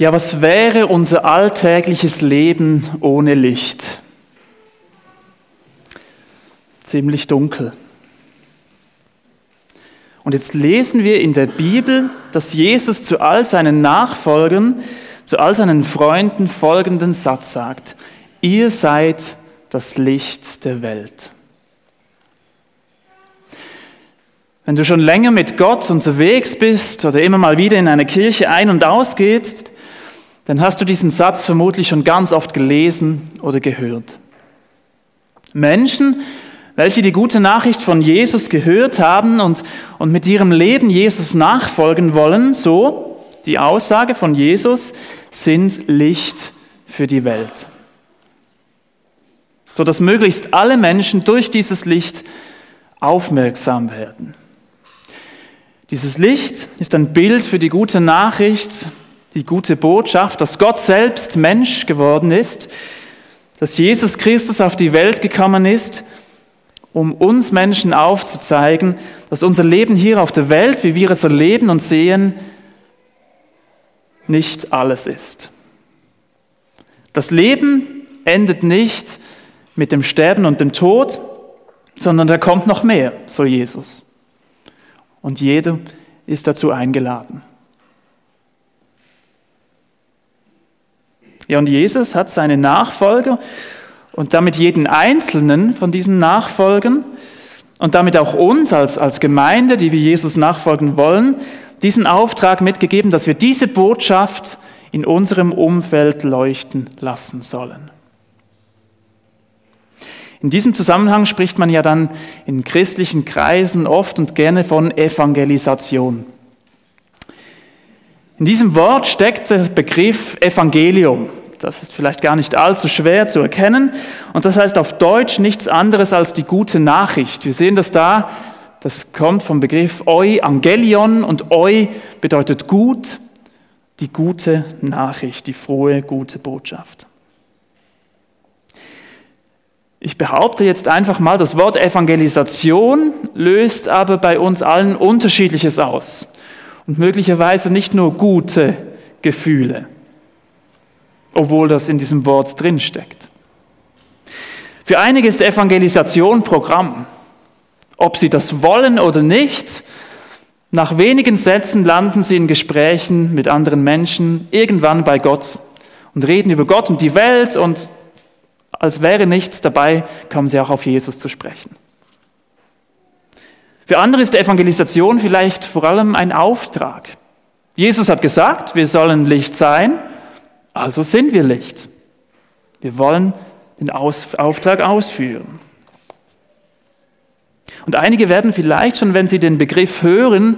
Ja, was wäre unser alltägliches Leben ohne Licht? Ziemlich dunkel. Und jetzt lesen wir in der Bibel, dass Jesus zu all seinen Nachfolgern, zu all seinen Freunden folgenden Satz sagt. Ihr seid das Licht der Welt. Wenn du schon länger mit Gott unterwegs bist oder immer mal wieder in eine Kirche ein- und ausgehst, dann hast du diesen Satz vermutlich schon ganz oft gelesen oder gehört. Menschen, welche die gute Nachricht von Jesus gehört haben und, und mit ihrem Leben Jesus nachfolgen wollen, so die Aussage von Jesus, sind Licht für die Welt. So dass möglichst alle Menschen durch dieses Licht aufmerksam werden. Dieses Licht ist ein Bild für die gute Nachricht, die gute Botschaft, dass Gott selbst Mensch geworden ist, dass Jesus Christus auf die Welt gekommen ist, um uns Menschen aufzuzeigen, dass unser Leben hier auf der Welt, wie wir es erleben und sehen, nicht alles ist. Das Leben endet nicht mit dem Sterben und dem Tod, sondern da kommt noch mehr, so Jesus. Und jeder ist dazu eingeladen. Ja, und Jesus hat seine Nachfolger und damit jeden einzelnen von diesen Nachfolgern und damit auch uns als, als Gemeinde, die wir Jesus nachfolgen wollen, diesen Auftrag mitgegeben, dass wir diese Botschaft in unserem Umfeld leuchten lassen sollen. In diesem Zusammenhang spricht man ja dann in christlichen Kreisen oft und gerne von Evangelisation. In diesem Wort steckt der Begriff Evangelium. Das ist vielleicht gar nicht allzu schwer zu erkennen. Und das heißt auf Deutsch nichts anderes als die gute Nachricht. Wir sehen das da. Das kommt vom Begriff Euangelion und Eu bedeutet gut, die gute Nachricht, die frohe, gute Botschaft. Ich behaupte jetzt einfach mal, das Wort Evangelisation löst aber bei uns allen Unterschiedliches aus und möglicherweise nicht nur gute Gefühle, obwohl das in diesem Wort drinsteckt. Für einige ist Evangelisation Programm. Ob sie das wollen oder nicht, nach wenigen Sätzen landen sie in Gesprächen mit anderen Menschen, irgendwann bei Gott und reden über Gott und die Welt und als wäre nichts dabei, kommen sie auch auf Jesus zu sprechen. Für andere ist Evangelisation vielleicht vor allem ein Auftrag. Jesus hat gesagt, wir sollen Licht sein, also sind wir Licht. Wir wollen den Aus Auftrag ausführen. Und einige werden vielleicht schon, wenn sie den Begriff hören,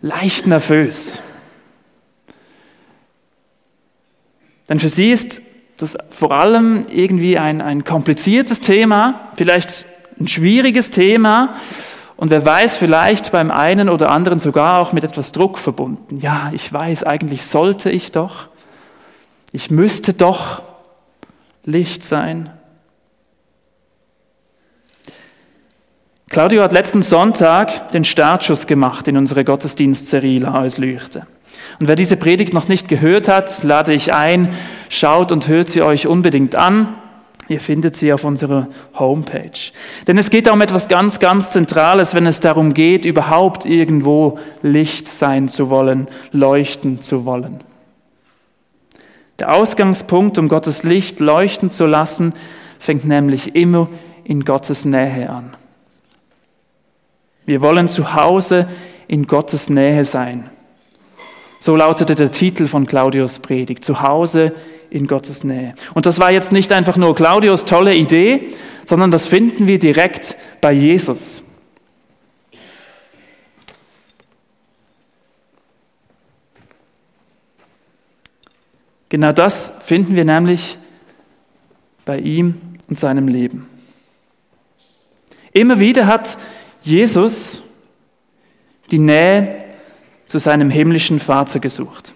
leicht nervös. Denn für sie ist das vor allem irgendwie ein, ein kompliziertes Thema, vielleicht ein schwieriges Thema, und wer weiß, vielleicht beim einen oder anderen sogar auch mit etwas Druck verbunden. Ja, ich weiß, eigentlich sollte ich doch. Ich müsste doch Licht sein. Claudio hat letzten Sonntag den Startschuss gemacht in unsere Gottesdienstserie La Lüchte. Und wer diese Predigt noch nicht gehört hat, lade ich ein, schaut und hört sie euch unbedingt an. Ihr findet sie auf unserer Homepage. Denn es geht da um etwas ganz, ganz Zentrales, wenn es darum geht, überhaupt irgendwo Licht sein zu wollen, leuchten zu wollen. Der Ausgangspunkt, um Gottes Licht leuchten zu lassen, fängt nämlich immer in Gottes Nähe an. Wir wollen zu Hause in Gottes Nähe sein. So lautete der Titel von Claudius Predigt. Zu Hause in Gottes Nähe. Und das war jetzt nicht einfach nur Claudius tolle Idee, sondern das finden wir direkt bei Jesus. Genau das finden wir nämlich bei ihm und seinem Leben. Immer wieder hat Jesus die Nähe zu seinem himmlischen Vater gesucht.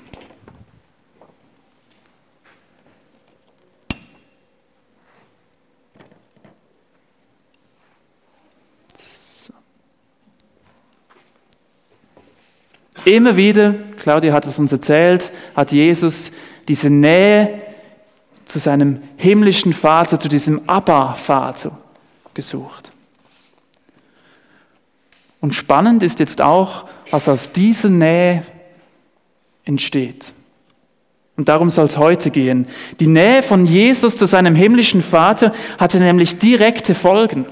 immer wieder, Claudia hat es uns erzählt, hat Jesus diese Nähe zu seinem himmlischen Vater, zu diesem Abba-Vater gesucht. Und spannend ist jetzt auch, was aus dieser Nähe entsteht. Und darum soll es heute gehen. Die Nähe von Jesus zu seinem himmlischen Vater hatte nämlich direkte Folgen.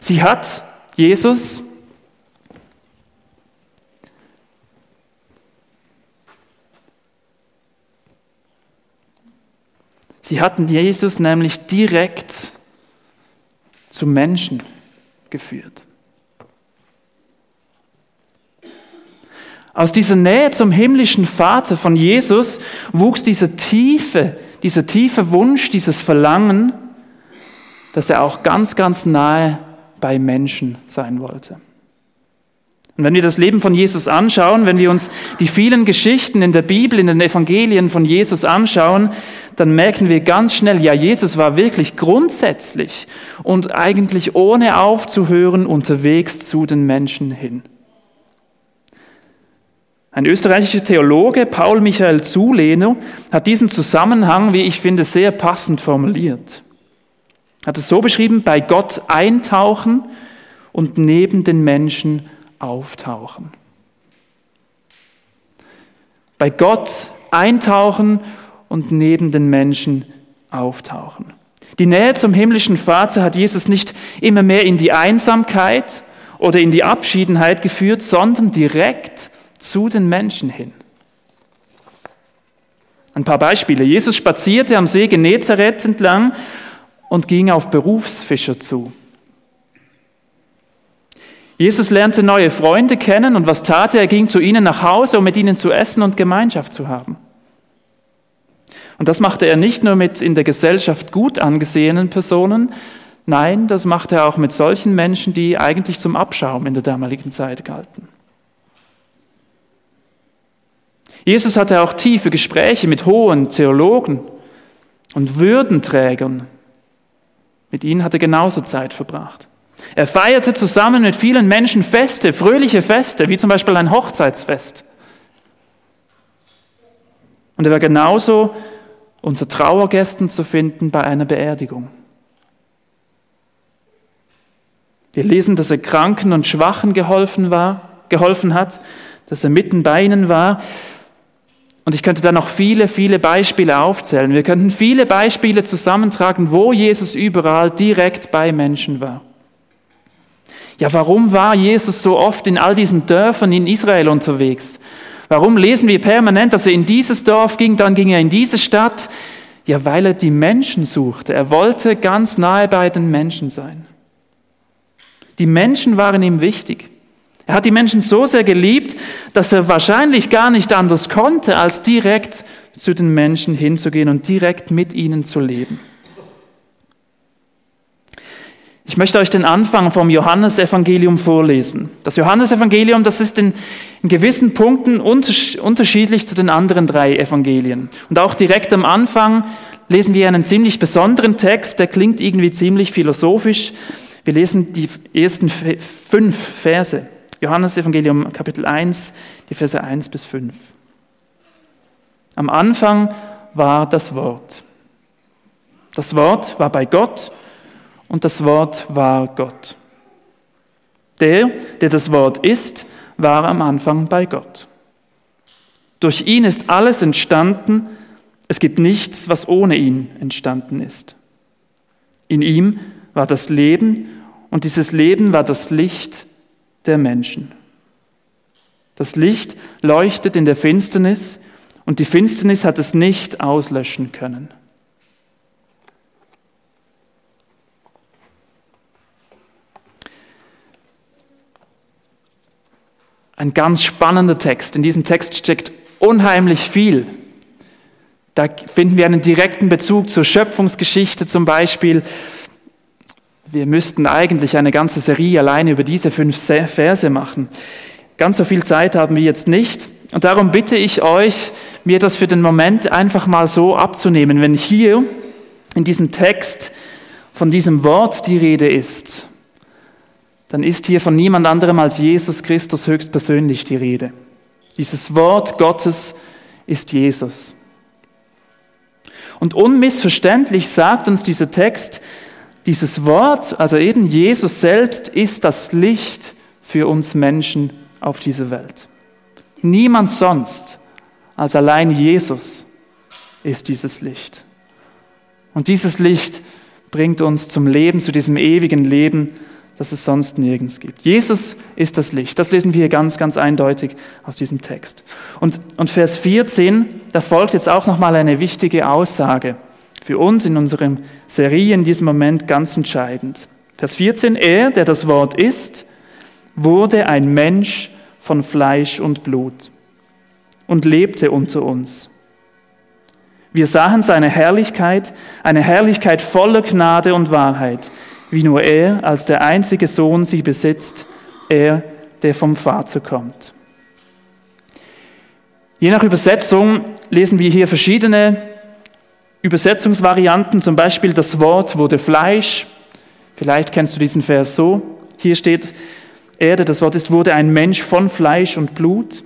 Sie hat Jesus Sie hatten Jesus nämlich direkt zum Menschen geführt. Aus dieser Nähe zum himmlischen Vater von Jesus wuchs dieser tiefe, dieser tiefe Wunsch, dieses Verlangen, dass er auch ganz, ganz nahe bei Menschen sein wollte. Und wenn wir das Leben von Jesus anschauen, wenn wir uns die vielen Geschichten in der Bibel, in den Evangelien von Jesus anschauen, dann merken wir ganz schnell, ja, Jesus war wirklich grundsätzlich und eigentlich ohne aufzuhören unterwegs zu den Menschen hin. Ein österreichischer Theologe, Paul Michael Zulehner, hat diesen Zusammenhang, wie ich finde, sehr passend formuliert. Er hat es so beschrieben, bei Gott eintauchen und neben den Menschen auftauchen. Bei Gott eintauchen und neben den Menschen auftauchen. Die Nähe zum himmlischen Vater hat Jesus nicht immer mehr in die Einsamkeit oder in die Abschiedenheit geführt, sondern direkt zu den Menschen hin. Ein paar Beispiele. Jesus spazierte am See Genezareth entlang und ging auf Berufsfischer zu. Jesus lernte neue Freunde kennen und was tat er? Er ging zu ihnen nach Hause, um mit ihnen zu essen und Gemeinschaft zu haben. Und das machte er nicht nur mit in der Gesellschaft gut angesehenen Personen, nein, das machte er auch mit solchen Menschen, die eigentlich zum Abschaum in der damaligen Zeit galten. Jesus hatte auch tiefe Gespräche mit hohen Theologen und Würdenträgern. Mit ihnen hat er genauso Zeit verbracht. Er feierte zusammen mit vielen Menschen Feste, fröhliche Feste, wie zum Beispiel ein Hochzeitsfest. Und er war genauso unter Trauergästen zu finden bei einer Beerdigung. Wir lesen, dass er Kranken und Schwachen geholfen, war, geholfen hat, dass er mitten bei ihnen war. Und ich könnte da noch viele, viele Beispiele aufzählen. Wir könnten viele Beispiele zusammentragen, wo Jesus überall direkt bei Menschen war. Ja, warum war Jesus so oft in all diesen Dörfern in Israel unterwegs? Warum lesen wir permanent, dass er in dieses Dorf ging, dann ging er in diese Stadt? Ja, weil er die Menschen suchte. Er wollte ganz nahe bei den Menschen sein. Die Menschen waren ihm wichtig. Er hat die Menschen so sehr geliebt, dass er wahrscheinlich gar nicht anders konnte, als direkt zu den Menschen hinzugehen und direkt mit ihnen zu leben. Ich möchte euch den Anfang vom Johannesevangelium vorlesen. Das Johannesevangelium, das ist in, in gewissen Punkten unterschiedlich zu den anderen drei Evangelien. Und auch direkt am Anfang lesen wir einen ziemlich besonderen Text, der klingt irgendwie ziemlich philosophisch. Wir lesen die ersten fünf Verse. Johannesevangelium Kapitel 1, die Verse 1 bis 5. Am Anfang war das Wort. Das Wort war bei Gott und das Wort war Gott. Der, der das Wort ist, war am Anfang bei Gott. Durch ihn ist alles entstanden, es gibt nichts, was ohne ihn entstanden ist. In ihm war das Leben und dieses Leben war das Licht der Menschen. Das Licht leuchtet in der Finsternis und die Finsternis hat es nicht auslöschen können. Ein ganz spannender Text. In diesem Text steckt unheimlich viel. Da finden wir einen direkten Bezug zur Schöpfungsgeschichte zum Beispiel. Wir müssten eigentlich eine ganze Serie alleine über diese fünf Verse machen. Ganz so viel Zeit haben wir jetzt nicht. Und darum bitte ich euch, mir das für den Moment einfach mal so abzunehmen. Wenn hier in diesem Text von diesem Wort die Rede ist, dann ist hier von niemand anderem als Jesus Christus höchstpersönlich die Rede. Dieses Wort Gottes ist Jesus. Und unmissverständlich sagt uns dieser Text, dieses Wort, also eben Jesus selbst, ist das Licht für uns Menschen auf dieser Welt. Niemand sonst als allein Jesus ist dieses Licht. Und dieses Licht bringt uns zum Leben, zu diesem ewigen Leben, das es sonst nirgends gibt. Jesus ist das Licht. Das lesen wir hier ganz, ganz eindeutig aus diesem Text. Und, und Vers 14, da folgt jetzt auch nochmal eine wichtige Aussage. Für uns in unserem Serie in diesem Moment ganz entscheidend. Vers 14, er, der das Wort ist, wurde ein Mensch von Fleisch und Blut und lebte unter uns. Wir sahen seine Herrlichkeit, eine Herrlichkeit voller Gnade und Wahrheit, wie nur er als der einzige Sohn sie besitzt, er, der vom Vater kommt. Je nach Übersetzung lesen wir hier verschiedene Übersetzungsvarianten, zum Beispiel das Wort wurde Fleisch. Vielleicht kennst du diesen Vers so. Hier steht Erde, das Wort ist, wurde ein Mensch von Fleisch und Blut.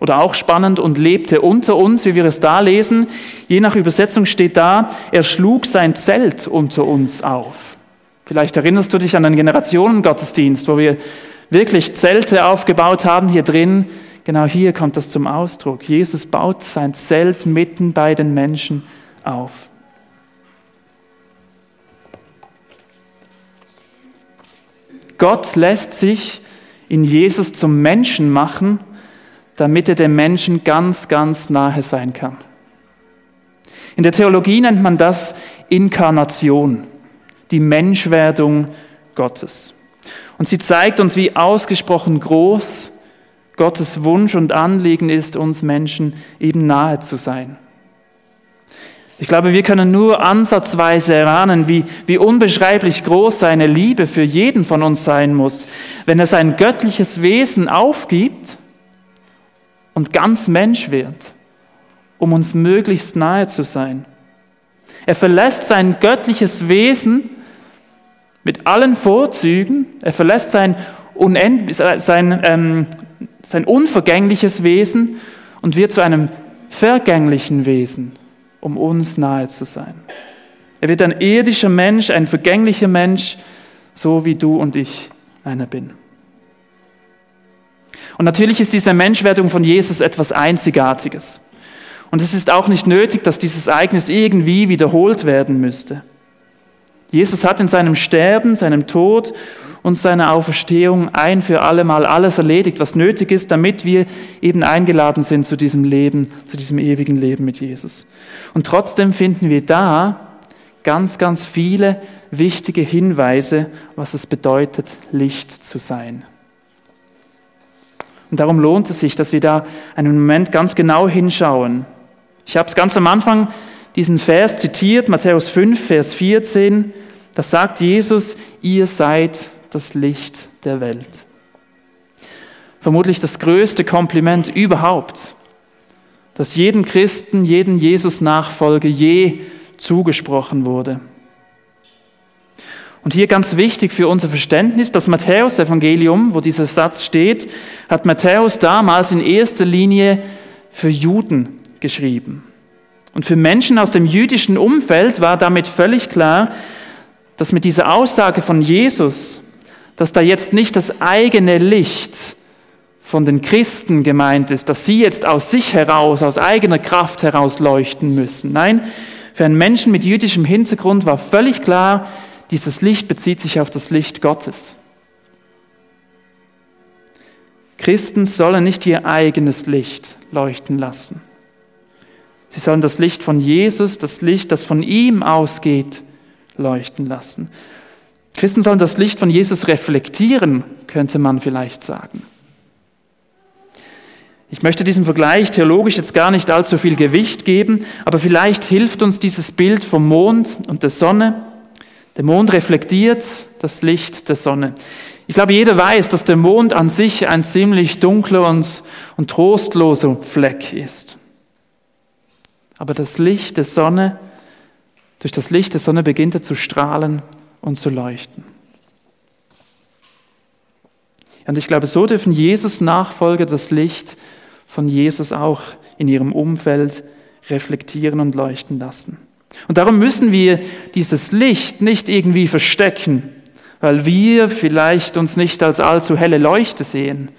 Oder auch spannend und lebte unter uns, wie wir es da lesen. Je nach Übersetzung steht da, er schlug sein Zelt unter uns auf. Vielleicht erinnerst du dich an den Generationengottesdienst, wo wir wirklich Zelte aufgebaut haben hier drin. Genau hier kommt das zum Ausdruck. Jesus baut sein Zelt mitten bei den Menschen auf. Gott lässt sich in Jesus zum Menschen machen damit er dem Menschen ganz, ganz nahe sein kann. In der Theologie nennt man das Inkarnation, die Menschwerdung Gottes. Und sie zeigt uns, wie ausgesprochen groß Gottes Wunsch und Anliegen ist, uns Menschen eben nahe zu sein. Ich glaube, wir können nur ansatzweise erahnen, wie, wie unbeschreiblich groß seine Liebe für jeden von uns sein muss, wenn er sein göttliches Wesen aufgibt und ganz Mensch wird, um uns möglichst nahe zu sein. Er verlässt sein göttliches Wesen mit allen Vorzügen, er verlässt sein, unend, sein, ähm, sein unvergängliches Wesen und wird zu einem vergänglichen Wesen, um uns nahe zu sein. Er wird ein irdischer Mensch, ein vergänglicher Mensch, so wie du und ich einer bin. Und natürlich ist diese Menschwerdung von Jesus etwas Einzigartiges. Und es ist auch nicht nötig, dass dieses Ereignis irgendwie wiederholt werden müsste. Jesus hat in seinem Sterben, seinem Tod und seiner Auferstehung ein für alle Mal alles erledigt, was nötig ist, damit wir eben eingeladen sind zu diesem Leben, zu diesem ewigen Leben mit Jesus. Und trotzdem finden wir da ganz, ganz viele wichtige Hinweise, was es bedeutet, Licht zu sein. Und darum lohnt es sich, dass wir da einen Moment ganz genau hinschauen. Ich habe es ganz am Anfang diesen Vers zitiert, Matthäus 5, Vers 14. Da sagt Jesus, ihr seid das Licht der Welt. Vermutlich das größte Kompliment überhaupt, das jedem Christen, jedem Jesus-Nachfolger je zugesprochen wurde. Und hier ganz wichtig für unser Verständnis, das Matthäus-Evangelium, wo dieser Satz steht, hat Matthäus damals in erster Linie für Juden geschrieben. Und für Menschen aus dem jüdischen Umfeld war damit völlig klar, dass mit dieser Aussage von Jesus, dass da jetzt nicht das eigene Licht von den Christen gemeint ist, dass sie jetzt aus sich heraus, aus eigener Kraft heraus leuchten müssen. Nein, für einen Menschen mit jüdischem Hintergrund war völlig klar, dieses Licht bezieht sich auf das Licht Gottes. Christen sollen nicht ihr eigenes Licht leuchten lassen. Sie sollen das Licht von Jesus, das Licht, das von ihm ausgeht, leuchten lassen. Christen sollen das Licht von Jesus reflektieren, könnte man vielleicht sagen. Ich möchte diesem Vergleich theologisch jetzt gar nicht allzu viel Gewicht geben, aber vielleicht hilft uns dieses Bild vom Mond und der Sonne der Mond reflektiert das Licht der Sonne. Ich glaube, jeder weiß, dass der Mond an sich ein ziemlich dunkler und, und trostloser Fleck ist. Aber das Licht der Sonne, durch das Licht der Sonne beginnt er zu strahlen und zu leuchten. Und ich glaube, so dürfen Jesus-Nachfolger das Licht von Jesus auch in ihrem Umfeld reflektieren und leuchten lassen. Und darum müssen wir dieses Licht nicht irgendwie verstecken, weil wir vielleicht uns nicht als allzu helle Leuchte sehen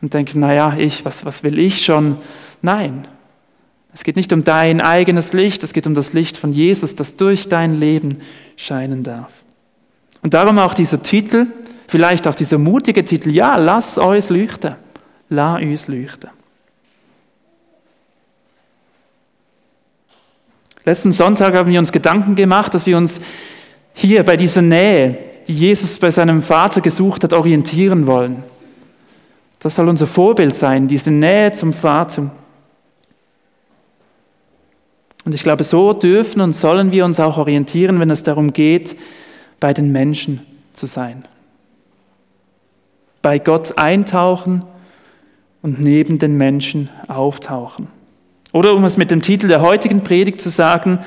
und denken, naja, ich, was, was will ich schon? Nein, es geht nicht um dein eigenes Licht, es geht um das Licht von Jesus, das durch dein Leben scheinen darf. Und darum auch dieser Titel, vielleicht auch dieser mutige Titel, ja, lass uns leuchten, lass uns leuchten. Letzten Sonntag haben wir uns Gedanken gemacht, dass wir uns hier bei dieser Nähe, die Jesus bei seinem Vater gesucht hat, orientieren wollen. Das soll unser Vorbild sein, diese Nähe zum Vater. Und ich glaube, so dürfen und sollen wir uns auch orientieren, wenn es darum geht, bei den Menschen zu sein. Bei Gott eintauchen und neben den Menschen auftauchen. Oder um es mit dem Titel der heutigen Predigt zu sagen,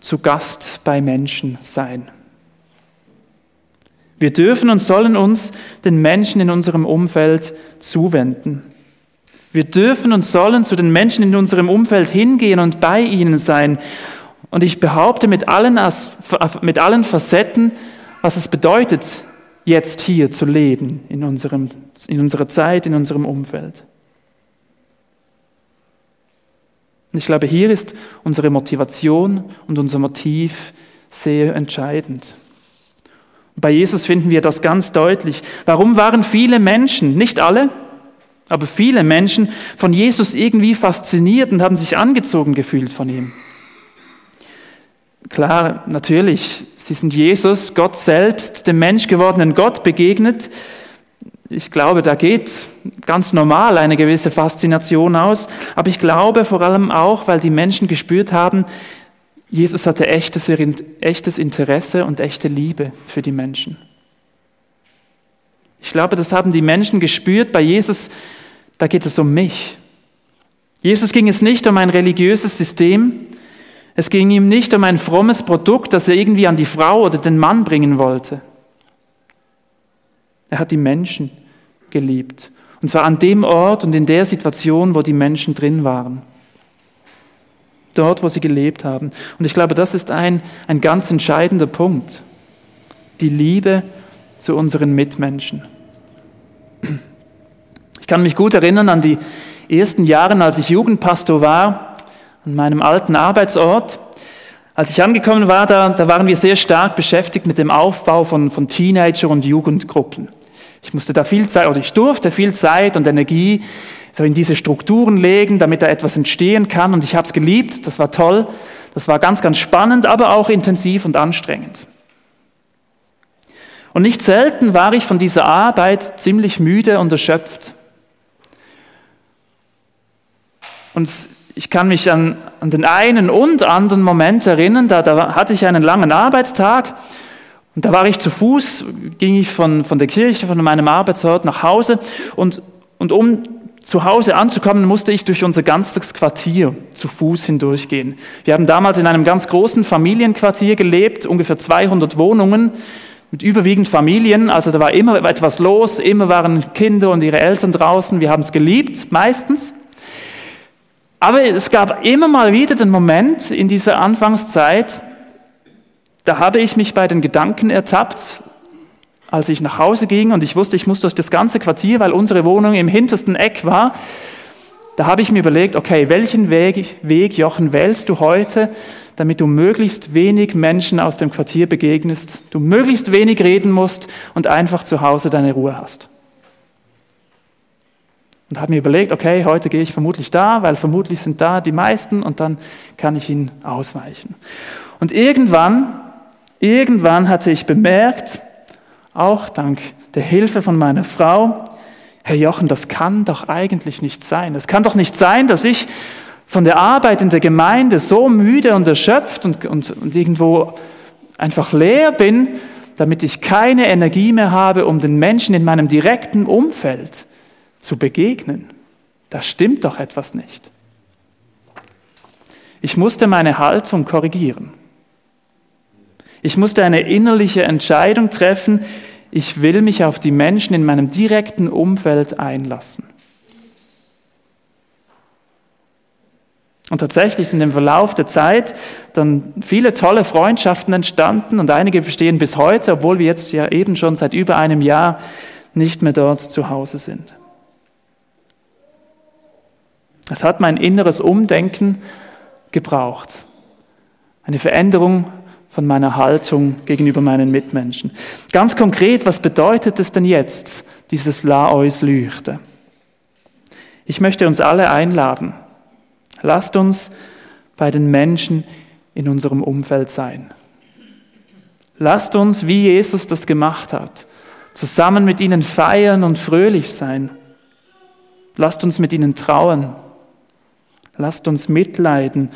zu Gast bei Menschen sein. Wir dürfen und sollen uns den Menschen in unserem Umfeld zuwenden. Wir dürfen und sollen zu den Menschen in unserem Umfeld hingehen und bei ihnen sein. Und ich behaupte mit allen, mit allen Facetten, was es bedeutet, jetzt hier zu leben, in, unserem, in unserer Zeit, in unserem Umfeld. Und ich glaube, hier ist unsere Motivation und unser Motiv sehr entscheidend. Bei Jesus finden wir das ganz deutlich. Warum waren viele Menschen, nicht alle, aber viele Menschen von Jesus irgendwie fasziniert und haben sich angezogen gefühlt von ihm? Klar, natürlich, sie sind Jesus, Gott selbst, dem Mensch gewordenen Gott begegnet ich glaube, da geht ganz normal eine gewisse Faszination aus, aber ich glaube vor allem auch, weil die Menschen gespürt haben, Jesus hatte echtes, echtes Interesse und echte Liebe für die Menschen. Ich glaube, das haben die Menschen gespürt bei Jesus, da geht es um mich. Jesus ging es nicht um ein religiöses System, es ging ihm nicht um ein frommes Produkt, das er irgendwie an die Frau oder den Mann bringen wollte. Er hat die Menschen geliebt. Und zwar an dem Ort und in der Situation, wo die Menschen drin waren. Dort, wo sie gelebt haben. Und ich glaube, das ist ein, ein ganz entscheidender Punkt. Die Liebe zu unseren Mitmenschen. Ich kann mich gut erinnern an die ersten Jahre, als ich Jugendpastor war, an meinem alten Arbeitsort. Als ich angekommen war, da, da waren wir sehr stark beschäftigt mit dem Aufbau von, von Teenager- und Jugendgruppen. Ich musste da viel Zeit, oder ich durfte viel Zeit und Energie so in diese Strukturen legen, damit da etwas entstehen kann. Und ich habe es geliebt, das war toll, das war ganz, ganz spannend, aber auch intensiv und anstrengend. Und nicht selten war ich von dieser Arbeit ziemlich müde und erschöpft. Und ich kann mich an, an den einen und anderen Moment erinnern, da, da hatte ich einen langen Arbeitstag und da war ich zu Fuß, ging ich von, von der Kirche, von meinem Arbeitsort nach Hause und, und um zu Hause anzukommen, musste ich durch unser ganzes Quartier zu Fuß hindurchgehen. Wir haben damals in einem ganz großen Familienquartier gelebt, ungefähr 200 Wohnungen mit überwiegend Familien. Also da war immer etwas los, immer waren Kinder und ihre Eltern draußen. Wir haben es geliebt, meistens. Aber es gab immer mal wieder den Moment in dieser Anfangszeit, da habe ich mich bei den Gedanken ertappt, als ich nach Hause ging und ich wusste, ich muss durch das ganze Quartier, weil unsere Wohnung im hintersten Eck war. Da habe ich mir überlegt, okay, welchen Weg, Weg, Jochen, wählst du heute, damit du möglichst wenig Menschen aus dem Quartier begegnest, du möglichst wenig reden musst und einfach zu Hause deine Ruhe hast. Und habe mir überlegt, okay, heute gehe ich vermutlich da, weil vermutlich sind da die meisten und dann kann ich ihnen ausweichen. Und irgendwann Irgendwann hatte ich bemerkt, auch dank der Hilfe von meiner Frau, Herr Jochen, das kann doch eigentlich nicht sein. Es kann doch nicht sein, dass ich von der Arbeit in der Gemeinde so müde und erschöpft und, und, und irgendwo einfach leer bin, damit ich keine Energie mehr habe, um den Menschen in meinem direkten Umfeld zu begegnen. Da stimmt doch etwas nicht. Ich musste meine Haltung korrigieren. Ich musste eine innerliche Entscheidung treffen, ich will mich auf die Menschen in meinem direkten Umfeld einlassen. Und tatsächlich sind im Verlauf der Zeit dann viele tolle Freundschaften entstanden und einige bestehen bis heute, obwohl wir jetzt ja eben schon seit über einem Jahr nicht mehr dort zu Hause sind. Es hat mein inneres Umdenken gebraucht. Eine Veränderung von meiner Haltung gegenüber meinen Mitmenschen. Ganz konkret, was bedeutet es denn jetzt, dieses La Eus Lüchte? Ich möchte uns alle einladen. Lasst uns bei den Menschen in unserem Umfeld sein. Lasst uns, wie Jesus das gemacht hat, zusammen mit ihnen feiern und fröhlich sein. Lasst uns mit ihnen trauen. Lasst uns mitleiden.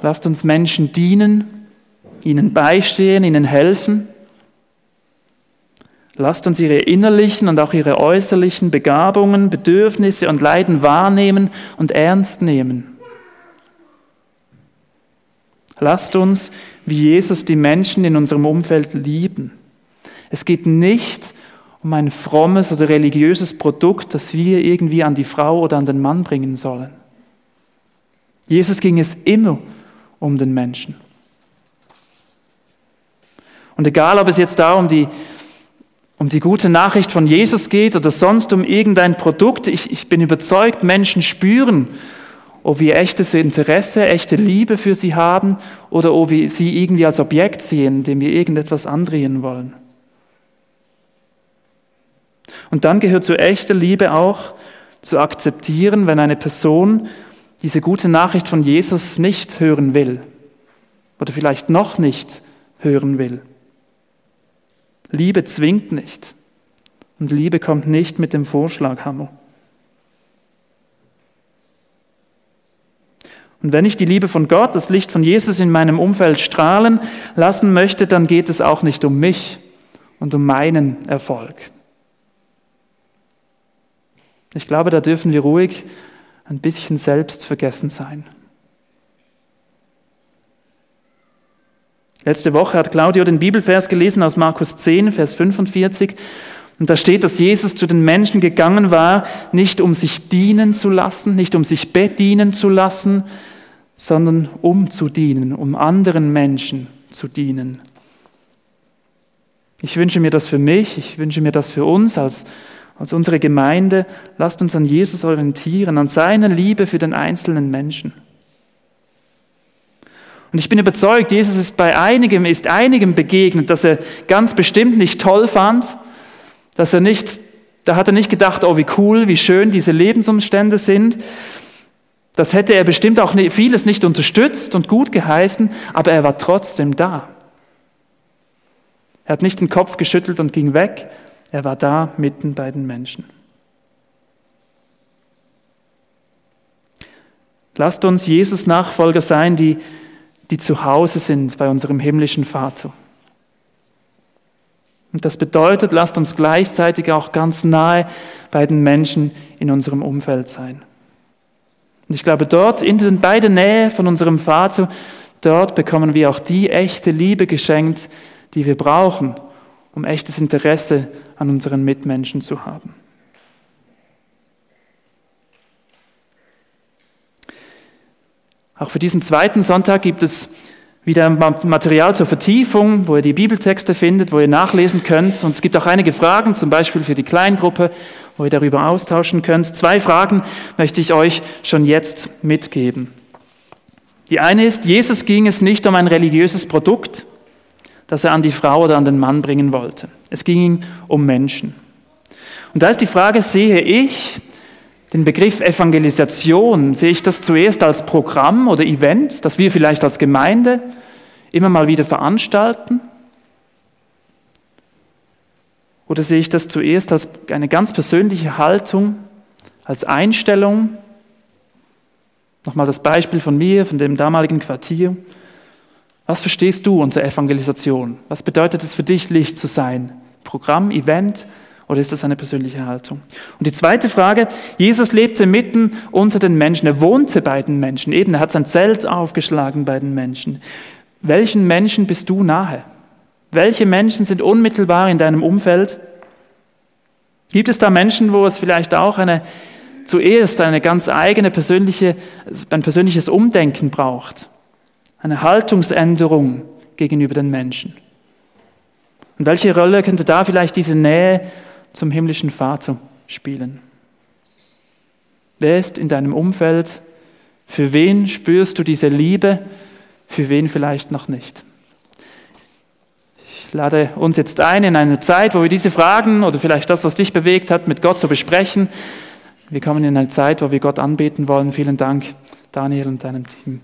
Lasst uns Menschen dienen, ihnen beistehen, ihnen helfen. Lasst uns ihre innerlichen und auch ihre äußerlichen Begabungen, Bedürfnisse und Leiden wahrnehmen und ernst nehmen. Lasst uns, wie Jesus, die Menschen in unserem Umfeld lieben. Es geht nicht um ein frommes oder religiöses Produkt, das wir irgendwie an die Frau oder an den Mann bringen sollen. Jesus ging es immer um den Menschen. Und egal, ob es jetzt da um die, um die gute Nachricht von Jesus geht oder sonst um irgendein Produkt, ich, ich bin überzeugt, Menschen spüren, ob wir echtes Interesse, echte Liebe für sie haben oder ob wir sie irgendwie als Objekt sehen, dem wir irgendetwas andrehen wollen. Und dann gehört zu echter Liebe auch zu akzeptieren, wenn eine Person diese gute Nachricht von Jesus nicht hören will oder vielleicht noch nicht hören will. Liebe zwingt nicht und Liebe kommt nicht mit dem Vorschlaghammer. Und wenn ich die Liebe von Gott, das Licht von Jesus in meinem Umfeld strahlen lassen möchte, dann geht es auch nicht um mich und um meinen Erfolg. Ich glaube, da dürfen wir ruhig ein bisschen selbstvergessen sein. Letzte Woche hat Claudio den Bibelvers gelesen aus Markus 10, Vers 45. Und da steht, dass Jesus zu den Menschen gegangen war, nicht um sich dienen zu lassen, nicht um sich bedienen zu lassen, sondern um zu dienen, um anderen Menschen zu dienen. Ich wünsche mir das für mich, ich wünsche mir das für uns als als unsere Gemeinde, lasst uns an Jesus orientieren, an seiner Liebe für den einzelnen Menschen. Und ich bin überzeugt, Jesus ist bei einigem, ist einigem begegnet, dass er ganz bestimmt nicht toll fand, dass er nicht, da hat er nicht gedacht, oh wie cool, wie schön diese Lebensumstände sind. Das hätte er bestimmt auch vieles nicht unterstützt und gut geheißen, aber er war trotzdem da. Er hat nicht den Kopf geschüttelt und ging weg, er war da mitten bei den Menschen. Lasst uns Jesus Nachfolger sein, die, die zu Hause sind bei unserem himmlischen Vater. Und das bedeutet, lasst uns gleichzeitig auch ganz nahe bei den Menschen in unserem Umfeld sein. Und ich glaube, dort, in, bei der Nähe von unserem Vater, dort bekommen wir auch die echte Liebe geschenkt, die wir brauchen, um echtes Interesse an unseren Mitmenschen zu haben. Auch für diesen zweiten Sonntag gibt es wieder Material zur Vertiefung, wo ihr die Bibeltexte findet, wo ihr nachlesen könnt. Und es gibt auch einige Fragen, zum Beispiel für die Kleingruppe, wo ihr darüber austauschen könnt. Zwei Fragen möchte ich euch schon jetzt mitgeben. Die eine ist, Jesus ging es nicht um ein religiöses Produkt, das er an die Frau oder an den Mann bringen wollte. Es ging ihm um Menschen. Und da ist die Frage, sehe ich den Begriff Evangelisation, sehe ich das zuerst als Programm oder Event, das wir vielleicht als Gemeinde immer mal wieder veranstalten? Oder sehe ich das zuerst als eine ganz persönliche Haltung, als Einstellung? Nochmal das Beispiel von mir, von dem damaligen Quartier. Was verstehst du unter Evangelisation? Was bedeutet es für dich, Licht zu sein? Programm, Event oder ist das eine persönliche Haltung? Und die zweite Frage, Jesus lebte mitten unter den Menschen, er wohnte bei den Menschen, eben, er hat sein Zelt aufgeschlagen bei den Menschen. Welchen Menschen bist du nahe? Welche Menschen sind unmittelbar in deinem Umfeld? Gibt es da Menschen, wo es vielleicht auch eine zuerst eine ganz eigene persönliche, ein persönliches Umdenken braucht, eine Haltungsänderung gegenüber den Menschen? Und welche Rolle könnte da vielleicht diese Nähe zum himmlischen Vater spielen? Wer ist in deinem Umfeld? Für wen spürst du diese Liebe? Für wen vielleicht noch nicht? Ich lade uns jetzt ein in eine Zeit, wo wir diese Fragen oder vielleicht das, was dich bewegt hat, mit Gott zu besprechen. Wir kommen in eine Zeit, wo wir Gott anbeten wollen. Vielen Dank, Daniel und deinem Team.